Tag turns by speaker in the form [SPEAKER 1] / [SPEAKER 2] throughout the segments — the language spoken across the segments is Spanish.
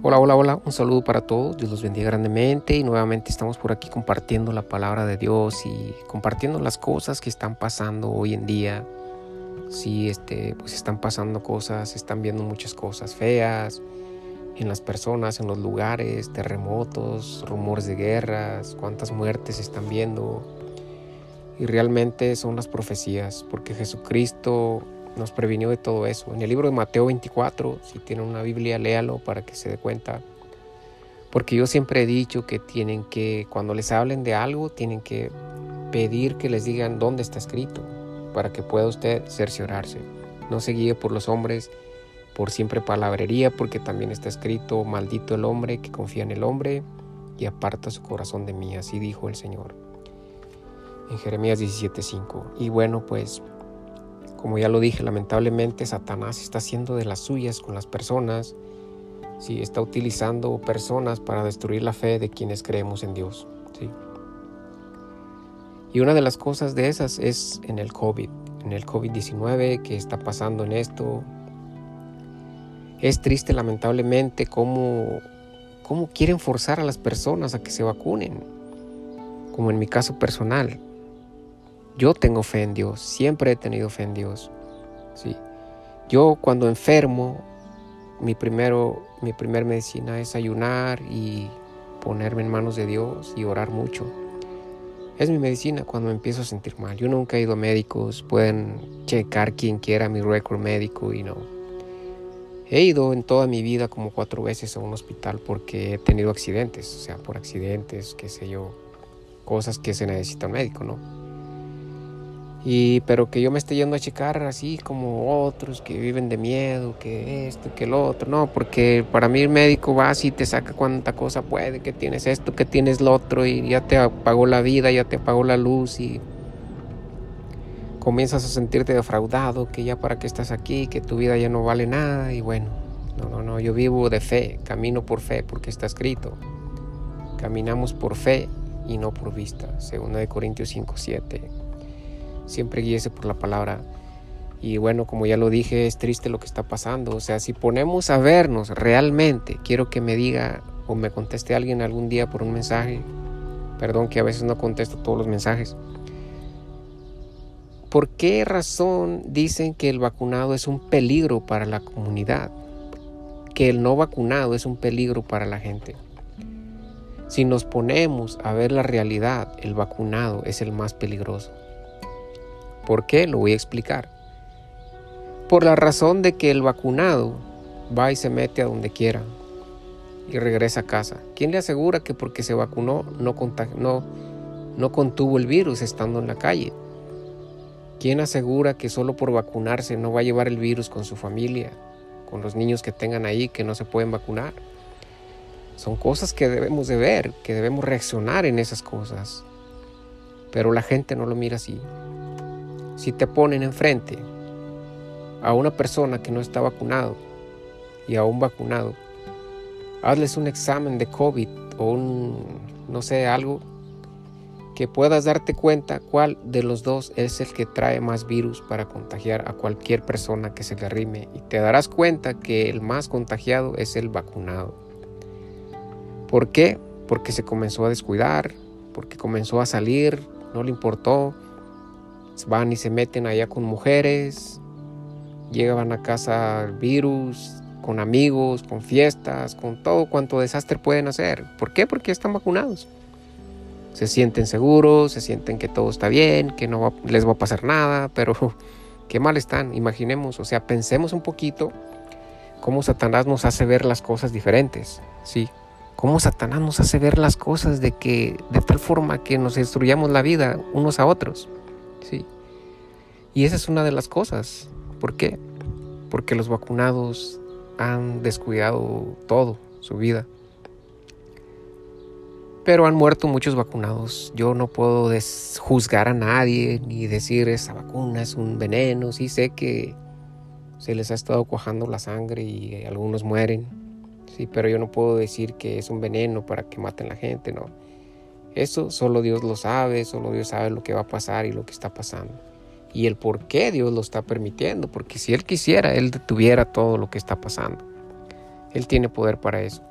[SPEAKER 1] Hola, hola, hola, un saludo para todos, Dios los bendiga grandemente y nuevamente estamos por aquí compartiendo la palabra de Dios y compartiendo las cosas que están pasando hoy en día. Sí, este, pues están pasando cosas, están viendo muchas cosas feas en las personas, en los lugares, terremotos, rumores de guerras, cuántas muertes están viendo. Y realmente son las profecías, porque Jesucristo nos previnió de todo eso. En el libro de Mateo 24, si tienen una Biblia, léalo para que se dé cuenta. Porque yo siempre he dicho que tienen que, cuando les hablen de algo, tienen que pedir que les digan dónde está escrito, para que pueda usted cerciorarse. No se guíe por los hombres, por siempre palabrería, porque también está escrito, maldito el hombre que confía en el hombre y aparta su corazón de mí, así dijo el Señor. En Jeremías 17:5. Y bueno, pues como ya lo dije, lamentablemente Satanás está haciendo de las suyas con las personas, sí, está utilizando personas para destruir la fe de quienes creemos en Dios. ¿sí? Y una de las cosas de esas es en el COVID, en el COVID-19 que está pasando en esto. Es triste lamentablemente cómo, cómo quieren forzar a las personas a que se vacunen, como en mi caso personal. Yo tengo fe en Dios, siempre he tenido fe en Dios. ¿sí? Yo cuando enfermo, mi, primero, mi primer medicina es ayunar y ponerme en manos de Dios y orar mucho. Es mi medicina cuando me empiezo a sentir mal. Yo nunca he ido a médicos, pueden checar quien quiera mi récord médico y no. He ido en toda mi vida como cuatro veces a un hospital porque he tenido accidentes, o sea, por accidentes, qué sé yo, cosas que se necesita un médico, ¿no? Y, pero que yo me esté yendo a checar así como otros que viven de miedo, que esto, que lo otro. No, porque para mí el médico va así, te saca cuánta cosa puede, que tienes esto, que tienes lo otro, y ya te apagó la vida, ya te apagó la luz, y comienzas a sentirte defraudado, que ya para qué estás aquí, que tu vida ya no vale nada, y bueno, no, no, no, yo vivo de fe, camino por fe, porque está escrito. Caminamos por fe y no por vista. Segunda de Corintios 5, 7 siempre guíese por la palabra. Y bueno, como ya lo dije, es triste lo que está pasando. O sea, si ponemos a vernos realmente, quiero que me diga o me conteste alguien algún día por un mensaje. Perdón que a veces no contesto todos los mensajes. ¿Por qué razón dicen que el vacunado es un peligro para la comunidad? Que el no vacunado es un peligro para la gente. Si nos ponemos a ver la realidad, el vacunado es el más peligroso. ¿Por qué? Lo voy a explicar. Por la razón de que el vacunado va y se mete a donde quiera y regresa a casa. ¿Quién le asegura que porque se vacunó no, no, contuvo el virus estando en la calle? ¿Quién asegura que solo por vacunarse no va a llevar el virus con su familia, con los niños que tengan ahí que no se pueden vacunar? Son cosas que debemos de ver, que debemos reaccionar en esas cosas. Pero la gente no lo mira así si te ponen enfrente a una persona que no está vacunado y a un vacunado, hazles un examen de COVID o un, no sé, algo que puedas darte cuenta cuál de los dos es el que trae más virus para contagiar a cualquier persona que se le arrime y te darás cuenta que el más contagiado es el vacunado. ¿Por qué? Porque se comenzó a descuidar, porque comenzó a salir, no le importó, van y se meten allá con mujeres, llegan a casa virus, con amigos, con fiestas, con todo cuanto desastre pueden hacer. ¿Por qué? Porque están vacunados. Se sienten seguros, se sienten que todo está bien, que no les va a pasar nada, pero qué mal están. Imaginemos, o sea, pensemos un poquito cómo Satanás nos hace ver las cosas diferentes, ¿sí? Cómo Satanás nos hace ver las cosas de que de tal forma que nos destruyamos la vida unos a otros. ¿Sí? Y esa es una de las cosas. ¿Por qué? Porque los vacunados han descuidado todo, su vida. Pero han muerto muchos vacunados. Yo no puedo juzgar a nadie ni decir esa vacuna es un veneno. Sí sé que se les ha estado cuajando la sangre y algunos mueren. Sí, pero yo no puedo decir que es un veneno para que maten a la gente, no. Eso solo Dios lo sabe, solo Dios sabe lo que va a pasar y lo que está pasando. Y el por qué Dios lo está permitiendo, porque si Él quisiera, Él detuviera todo lo que está pasando. Él tiene poder para eso.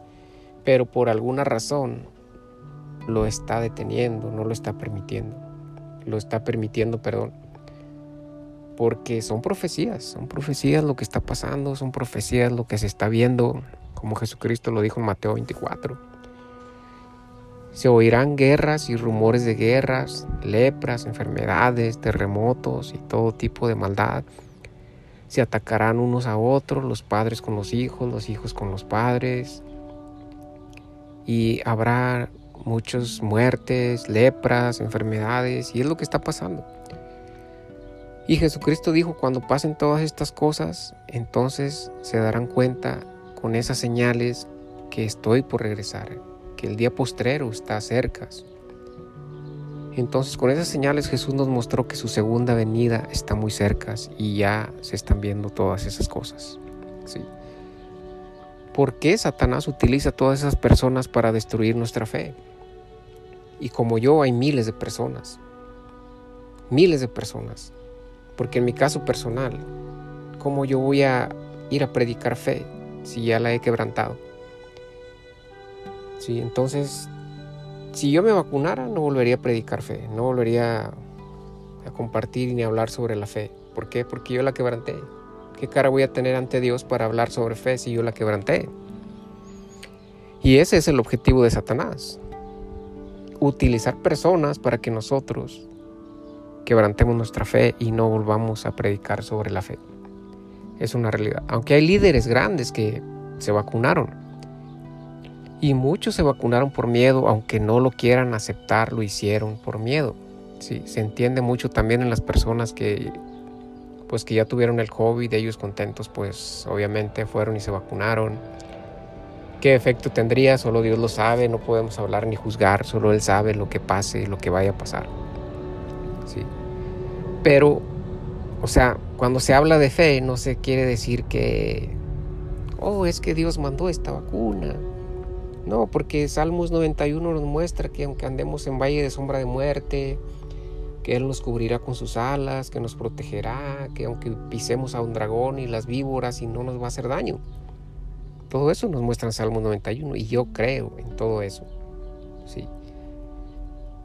[SPEAKER 1] pero por alguna razón lo está deteniendo, no lo está permitiendo. Lo está permitiendo, perdón. Porque son profecías, son profecías lo que está pasando, son profecías lo que se está viendo, como Jesucristo lo dijo en Mateo 24. Se oirán guerras y rumores de guerras, lepras, enfermedades, terremotos y todo tipo de maldad. Se atacarán unos a otros, los padres con los hijos, los hijos con los padres. Y habrá muchas muertes, lepras, enfermedades, y es lo que está pasando. Y Jesucristo dijo, cuando pasen todas estas cosas, entonces se darán cuenta con esas señales que estoy por regresar, que el día postrero está cerca. Entonces con esas señales Jesús nos mostró que su segunda venida está muy cerca y ya se están viendo todas esas cosas. ¿sí? ¿Por qué Satanás utiliza todas esas personas para destruir nuestra fe? Y como yo hay miles de personas, miles de personas. Porque en mi caso personal, ¿cómo yo voy a ir a predicar fe si ya la he quebrantado? Sí, entonces, si yo me vacunara, no volvería a predicar fe, no volvería a compartir ni a hablar sobre la fe. ¿Por qué? Porque yo la quebranté. ¿Qué cara voy a tener ante Dios para hablar sobre fe si yo la quebranté? Y ese es el objetivo de Satanás utilizar personas para que nosotros quebrantemos nuestra fe y no volvamos a predicar sobre la fe. Es una realidad. Aunque hay líderes grandes que se vacunaron. Y muchos se vacunaron por miedo, aunque no lo quieran aceptar, lo hicieron por miedo. Sí, se entiende mucho también en las personas que pues que ya tuvieron el COVID, ellos contentos, pues obviamente fueron y se vacunaron ¿Qué efecto tendría? Solo Dios lo sabe, no podemos hablar ni juzgar, solo Él sabe lo que pase, lo que vaya a pasar. ¿Sí? Pero, o sea, cuando se habla de fe, no se quiere decir que, oh, es que Dios mandó esta vacuna. No, porque Salmos 91 nos muestra que aunque andemos en valle de sombra de muerte, que Él nos cubrirá con sus alas, que nos protegerá, que aunque pisemos a un dragón y las víboras y no nos va a hacer daño. Todo eso nos muestra en Salmo 91 y yo creo en todo eso. ¿sí?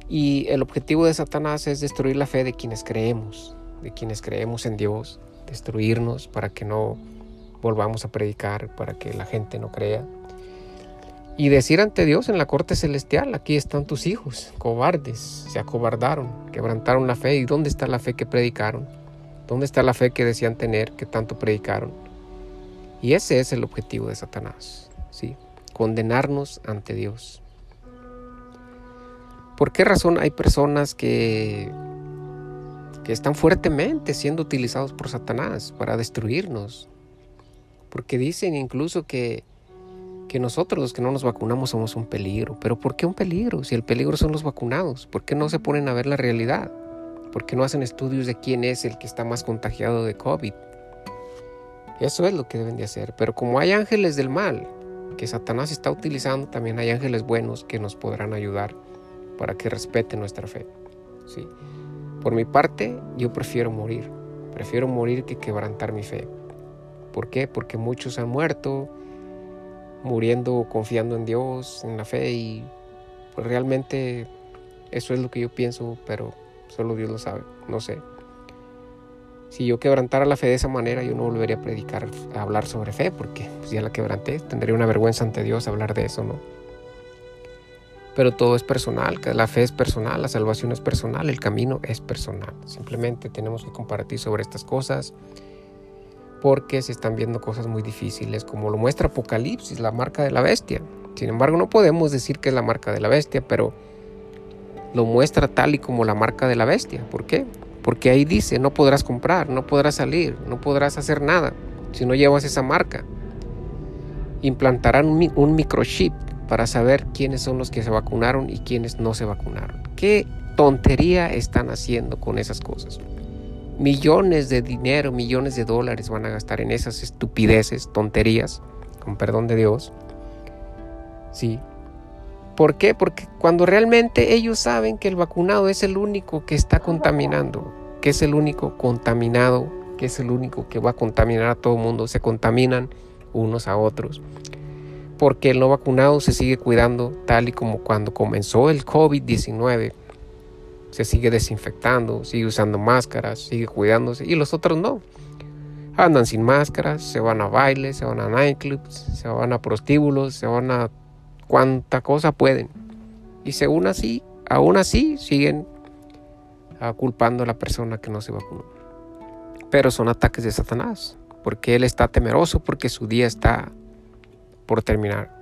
[SPEAKER 1] Y el objetivo de Satanás es destruir la fe de quienes creemos, de quienes creemos en Dios, destruirnos para que no volvamos a predicar, para que la gente no crea. Y decir ante Dios en la corte celestial, aquí están tus hijos, cobardes, se acobardaron, quebrantaron la fe. ¿Y dónde está la fe que predicaron? ¿Dónde está la fe que decían tener, que tanto predicaron? Y ese es el objetivo de Satanás, ¿sí? Condenarnos ante Dios. ¿Por qué razón hay personas que, que están fuertemente siendo utilizados por Satanás para destruirnos? Porque dicen incluso que, que nosotros los que no nos vacunamos somos un peligro. Pero ¿por qué un peligro? Si el peligro son los vacunados, ¿por qué no se ponen a ver la realidad? ¿Por qué no hacen estudios de quién es el que está más contagiado de COVID? Eso es lo que deben de hacer. Pero como hay ángeles del mal que Satanás está utilizando, también hay ángeles buenos que nos podrán ayudar para que respeten nuestra fe. ¿sí? Por mi parte, yo prefiero morir. Prefiero morir que quebrantar mi fe. ¿Por qué? Porque muchos han muerto muriendo confiando en Dios, en la fe y pues realmente eso es lo que yo pienso, pero solo Dios lo sabe, no sé. Si yo quebrantara la fe de esa manera, yo no volvería a predicar, a hablar sobre fe, porque pues, ya la quebranté, tendría una vergüenza ante Dios hablar de eso, ¿no? Pero todo es personal, la fe es personal, la salvación es personal, el camino es personal. Simplemente tenemos que compartir sobre estas cosas porque se están viendo cosas muy difíciles, como lo muestra Apocalipsis, la marca de la bestia. Sin embargo, no podemos decir que es la marca de la bestia, pero lo muestra tal y como la marca de la bestia. ¿Por qué? Porque ahí dice, no podrás comprar, no podrás salir, no podrás hacer nada si no llevas esa marca. Implantarán un, microchip para saber quiénes son los que se vacunaron y quiénes no se vacunaron. ¿Qué tontería están haciendo con esas cosas? Millones de dinero, millones de dólares van a gastar en esas estupideces, tonterías, con perdón de Dios. Sí. ¿Por qué? Porque cuando realmente ellos saben que el vacunado es el único que está contaminando, que es el único contaminado, que es el único que va a contaminar a todo el mundo, se contaminan unos a otros. porque el no vacunado se sigue cuidando tal y como cuando comenzó el COVID-19. Se sigue desinfectando, sigue usando máscaras, sigue cuidándose y los otros no. Andan sin máscaras, se van a bailes, se van a nightclubs, se van a prostíbulos, se van a cuanta cosa pueden. Y según así, aún así siguen ah, culpando a la persona que no se vacunó. Pero son ataques de Satanás, porque él está temeroso, porque su día está por terminar.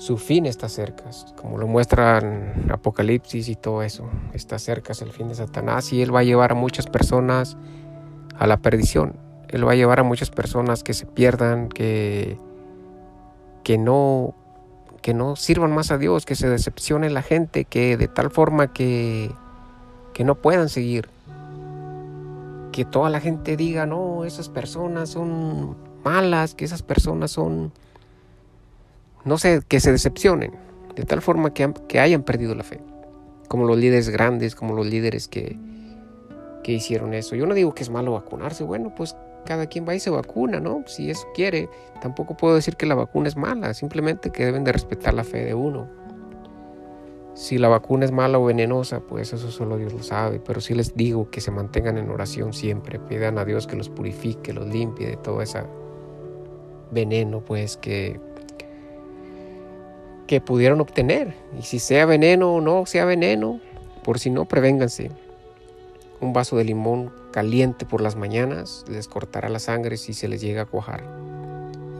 [SPEAKER 1] Su fin está cerca, como lo muestran Apocalipsis y todo eso. Está cerca el fin de Satanás y él va a llevar a muchas personas a la perdición. Él va a llevar a muchas personas que se pierdan, que, que no que no sirvan más a Dios, que se decepcione la gente, que de tal forma que, que no puedan seguir. Que toda la gente diga, no, esas personas son malas, que esas personas son, no sé, que se decepcionen, de tal forma que, que hayan perdido la fe. Como los líderes grandes, como los líderes que, que hicieron eso. Yo no digo que es malo vacunarse, bueno, pues cada quien va y se vacuna, ¿no? Si eso quiere. Tampoco puedo decir que la vacuna es mala, simplemente que deben de respetar la fe de uno. Si la vacuna es mala o venenosa, pues eso solo Dios lo sabe, pero sí les digo que se mantengan en oración siempre, pidan a Dios que los purifique, los limpie de todo ese veneno, pues que que pudieron obtener. Y si sea veneno o no sea veneno, por si no, prevénganse. Un vaso de limón caliente por las mañanas les cortará la sangre si se les llega a cuajar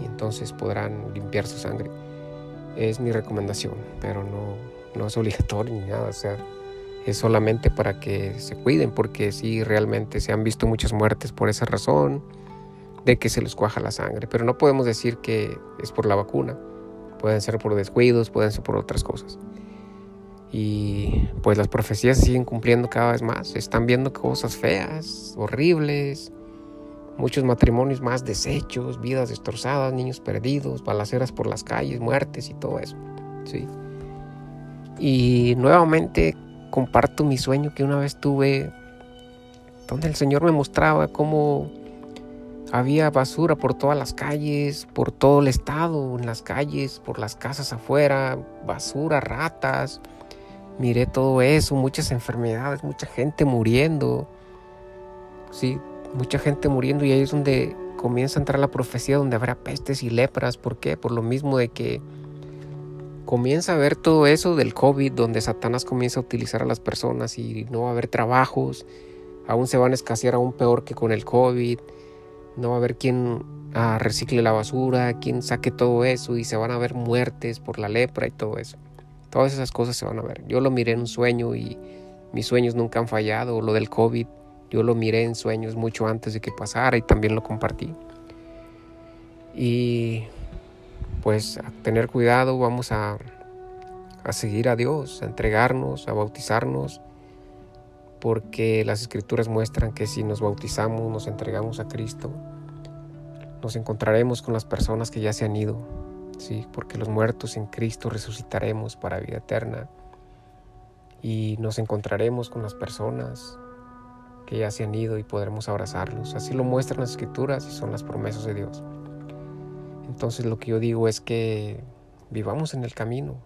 [SPEAKER 1] y entonces podrán limpiar su sangre. Es mi recomendación, pero no, no es obligatorio ni nada, o sea, es solamente para que se cuiden porque sí realmente se han visto muchas muertes por esa razón de que se les cuaja la sangre, pero no podemos decir que es por la vacuna, pueden ser por descuidos, pueden ser por otras cosas. Y pues las profecías se siguen cumpliendo cada vez más. están viendo cosas feas, horribles, muchos matrimonios más deshechos, vidas destrozadas, niños perdidos, balaceras por las calles, muertes y todo eso. ¿sí? Y nuevamente comparto mi sueño que una vez tuve, donde el Señor me mostraba cómo había basura por todas las calles, por todo el estado, en las calles, por las casas afuera, basura, ratas miré todo eso, muchas enfermedades, mucha gente muriendo. Sí, mucha gente muriendo y ahí es donde comienza a entrar la profecía donde habrá pestes y lepras. ¿Por qué? Por lo mismo de que comienza a ver todo eso del COVID, donde Satanás comienza a utilizar a las personas y no va a haber trabajos, aún se van a escasear aún peor que con el COVID, no va a haber quien ah, recicle la basura, quien saque todo eso y se van a ver muertes por la lepra y todo eso. Todas esas cosas se van a ver. Yo lo miré en un sueño y mis sueños nunca han fallado. Lo del COVID, yo lo miré en sueños mucho antes de que pasara y también lo compartí. Y pues a tener cuidado, vamos a, a seguir a Dios, a entregarnos, a bautizarnos, porque las escrituras muestran que si nos bautizamos, nos entregamos a Cristo, nos encontraremos con las personas que ya se han ido, ¿sí? porque los muertos en Cristo resucitaremos para vida eterna y nos encontraremos con las personas que ya se han ido y podremos abrazarlos. Así lo muestran las escrituras y son las promesas de Dios. Entonces lo que yo digo es que vivamos en el camino,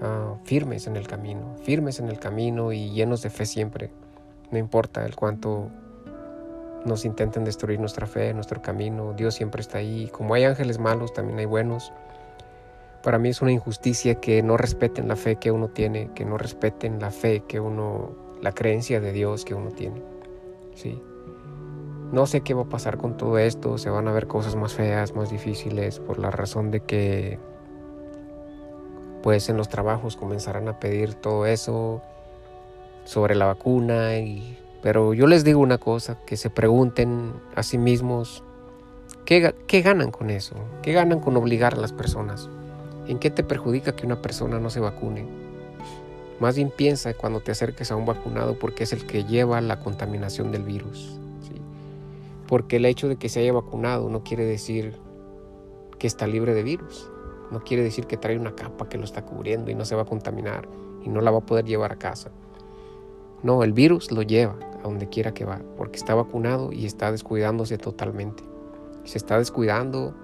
[SPEAKER 1] ah, firmes en el camino, firmes en el camino y llenos de fe siempre. No importa el cuánto nos intenten destruir nuestra fe, nuestro camino. Dios siempre está ahí. Como hay ángeles malos, también hay buenos. Para mí es una injusticia que no respeten la fe que uno tiene, que no respeten la fe que uno, la creencia de Dios que uno tiene. Sí. No sé qué va a pasar con todo esto, se van a ver cosas más feas, más difíciles, por la razón de que pues en los trabajos comenzarán a pedir todo eso sobre la vacuna y pero yo les digo una cosa, que se pregunten a sí mismos, ¿qué, ¿qué, ganan con eso? ¿Qué ganan con obligar a las personas? ¿En qué te perjudica que una persona no se vacune? Más bien piensa cuando te acerques a un vacunado porque es el que lleva la contaminación del virus. Porque el hecho de que se haya vacunado no quiere decir que está libre de virus. No quiere decir que trae una capa que lo está cubriendo y no se va a contaminar y no la va a poder llevar a casa. No, el virus lo lleva a donde quiera que va, porque está vacunado y está descuidándose totalmente. Se está descuidando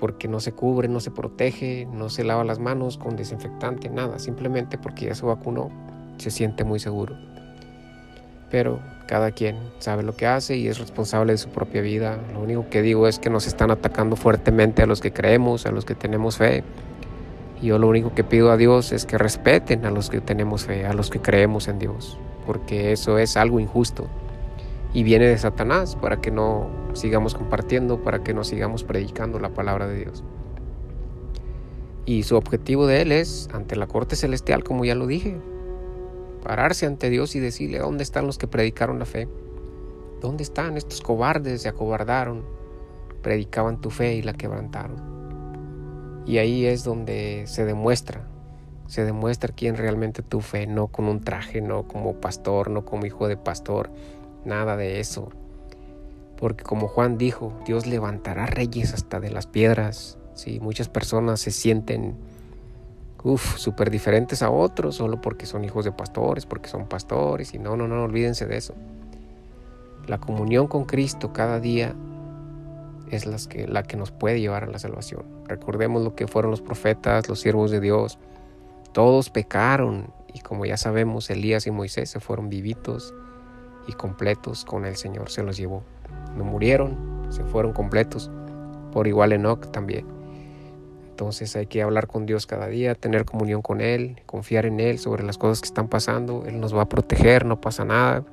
[SPEAKER 1] porque no se cubre, no se protege, no se lava las manos con desinfectante, nada, simplemente porque ya se vacunó, se siente muy seguro. Pero cada quien sabe lo que hace y es responsable de su propia vida. Lo único que digo es que nos están atacando fuertemente a los que creemos, a los que tenemos fe. Y yo lo único que pido a Dios es que respeten a los que tenemos fe, a los que creemos en Dios, porque eso es algo injusto y viene de Satanás para que no sigamos compartiendo, para que no sigamos predicando la palabra de Dios. Y su objetivo de él es, ante la corte celestial, como ya lo dije, pararse ante Dios y decirle, ¿dónde están los que predicaron la fe? ¿Dónde están estos cobardes? Se acobardaron, predicaban tu fe y la quebrantaron. Y ahí es donde se demuestra, se demuestra quién realmente tu fe, no con un traje, no como pastor, no como hijo de pastor, nada de eso. Porque como Juan dijo, Dios levantará reyes hasta de las piedras. Sí, muchas personas se sienten uf, súper diferentes a otros solo porque son hijos de pastores, porque son pastores. Y no, no, no, olvídense de eso. La comunión con Cristo cada día es las que, la que nos puede llevar a la salvación. Recordemos lo que fueron los profetas, los siervos de Dios. Todos pecaron y como ya sabemos, Elías y Moisés se fueron vivitos y completos con el Señor se los llevó. No murieron, se fueron completos. Por igual Enoch también. Entonces hay que hablar con Dios cada día, tener comunión con Él, confiar en Él sobre las cosas que están pasando. Él nos va a proteger, no pasa nada.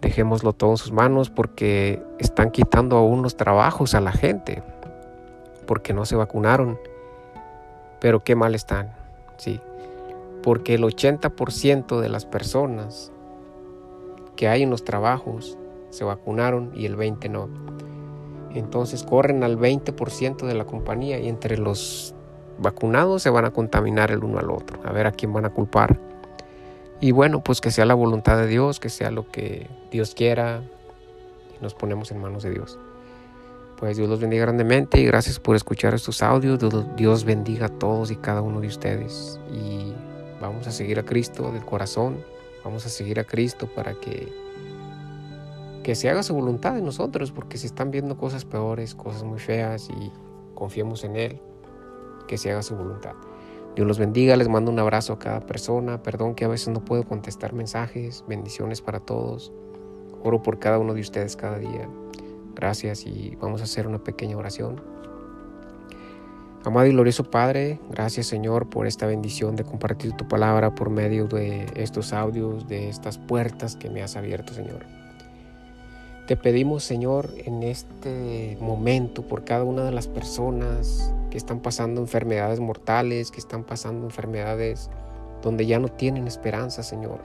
[SPEAKER 1] Dejémoslo todo en sus manos porque están quitando aún los trabajos a la gente, porque no se vacunaron. Pero qué mal están, sí. Porque el 80% de las personas que hay en los trabajos se vacunaron y el 20 no. Entonces corren al 20% de la compañía y entre los vacunados se van a contaminar el uno al otro, a ver a quién van a culpar. Y bueno, pues que sea la voluntad de Dios, que sea lo que Dios quiera y nos ponemos en manos de Dios. Pues Dios los bendiga grandemente y gracias por escuchar estos audios. Dios bendiga a todos y cada uno de ustedes. Y vamos a seguir a Cristo del corazón Vamos a seguir a Cristo para que, que se haga su voluntad en nosotros, porque se están viendo cosas peores, cosas muy feas y confiemos en Él, que se haga su voluntad. Dios los bendiga, les mando un abrazo a cada persona, perdón que a veces no puedo contestar mensajes, bendiciones para todos. Oro por cada uno de ustedes cada día. Gracias y vamos a hacer una pequeña oración. Amado y glorioso Padre, gracias Señor por esta bendición de compartir tu palabra por medio de estos audios, de estas puertas que me has abierto Señor. Te pedimos Señor en este momento por cada una de las personas que están pasando enfermedades mortales, que están pasando enfermedades donde ya no tienen esperanza Señor.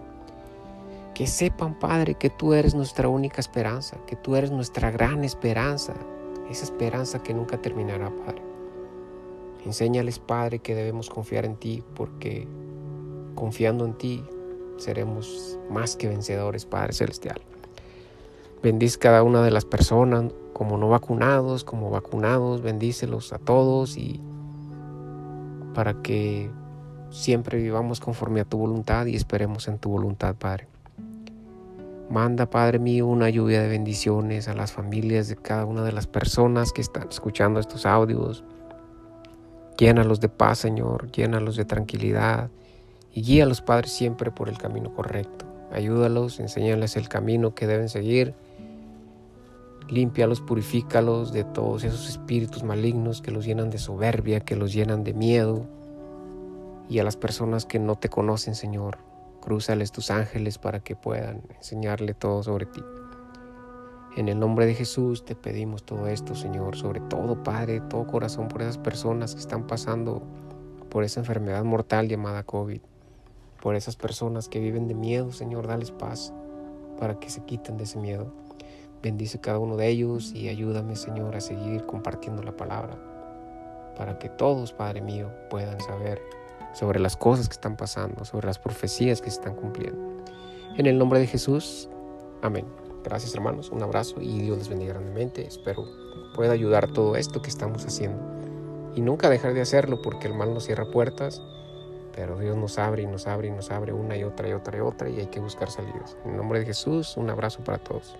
[SPEAKER 1] Que sepan Padre que tú eres nuestra única esperanza, que tú eres nuestra gran esperanza, esa esperanza que nunca terminará Padre. Enséñales, Padre, que debemos confiar en ti, porque confiando en ti seremos más que vencedores, Padre Celestial. Bendice cada una de las personas, como no vacunados, como vacunados, bendícelos a todos y para que siempre vivamos conforme a tu voluntad y esperemos en tu voluntad, Padre. Manda, Padre mío, una lluvia de bendiciones a las familias de cada una de las personas que están escuchando estos audios Llénalos de paz, Señor, llénalos de tranquilidad y guíalos, Padre, siempre por el camino correcto. Ayúdalos, enséñales el camino que deben seguir. Límpialos, purifícalos de todos esos espíritus malignos que los llenan de soberbia, que los llenan de miedo. Y a las personas que no te conocen, Señor, crúzales tus ángeles para que puedan enseñarle todo sobre ti. En el nombre de Jesús te pedimos todo esto, Señor, sobre todo, Padre, todo corazón por esas personas que están pasando por esa enfermedad mortal llamada COVID, por esas personas que viven de miedo, Señor, dales paz para que se quiten de ese miedo. Bendice cada uno de ellos y ayúdame, Señor, a seguir compartiendo la palabra, para que todos, Padre mío, puedan saber sobre las cosas que están pasando, sobre las profecías que se están cumpliendo. En el nombre de Jesús, amén. Gracias hermanos, un abrazo y Dios les bendiga grandemente. Espero pueda ayudar todo esto que estamos haciendo. Y nunca dejar de hacerlo porque el mal nos cierra puertas, pero Dios nos abre y nos abre y nos abre una y otra y otra y otra y hay que buscar salidas. En nombre de Jesús, un abrazo para todos.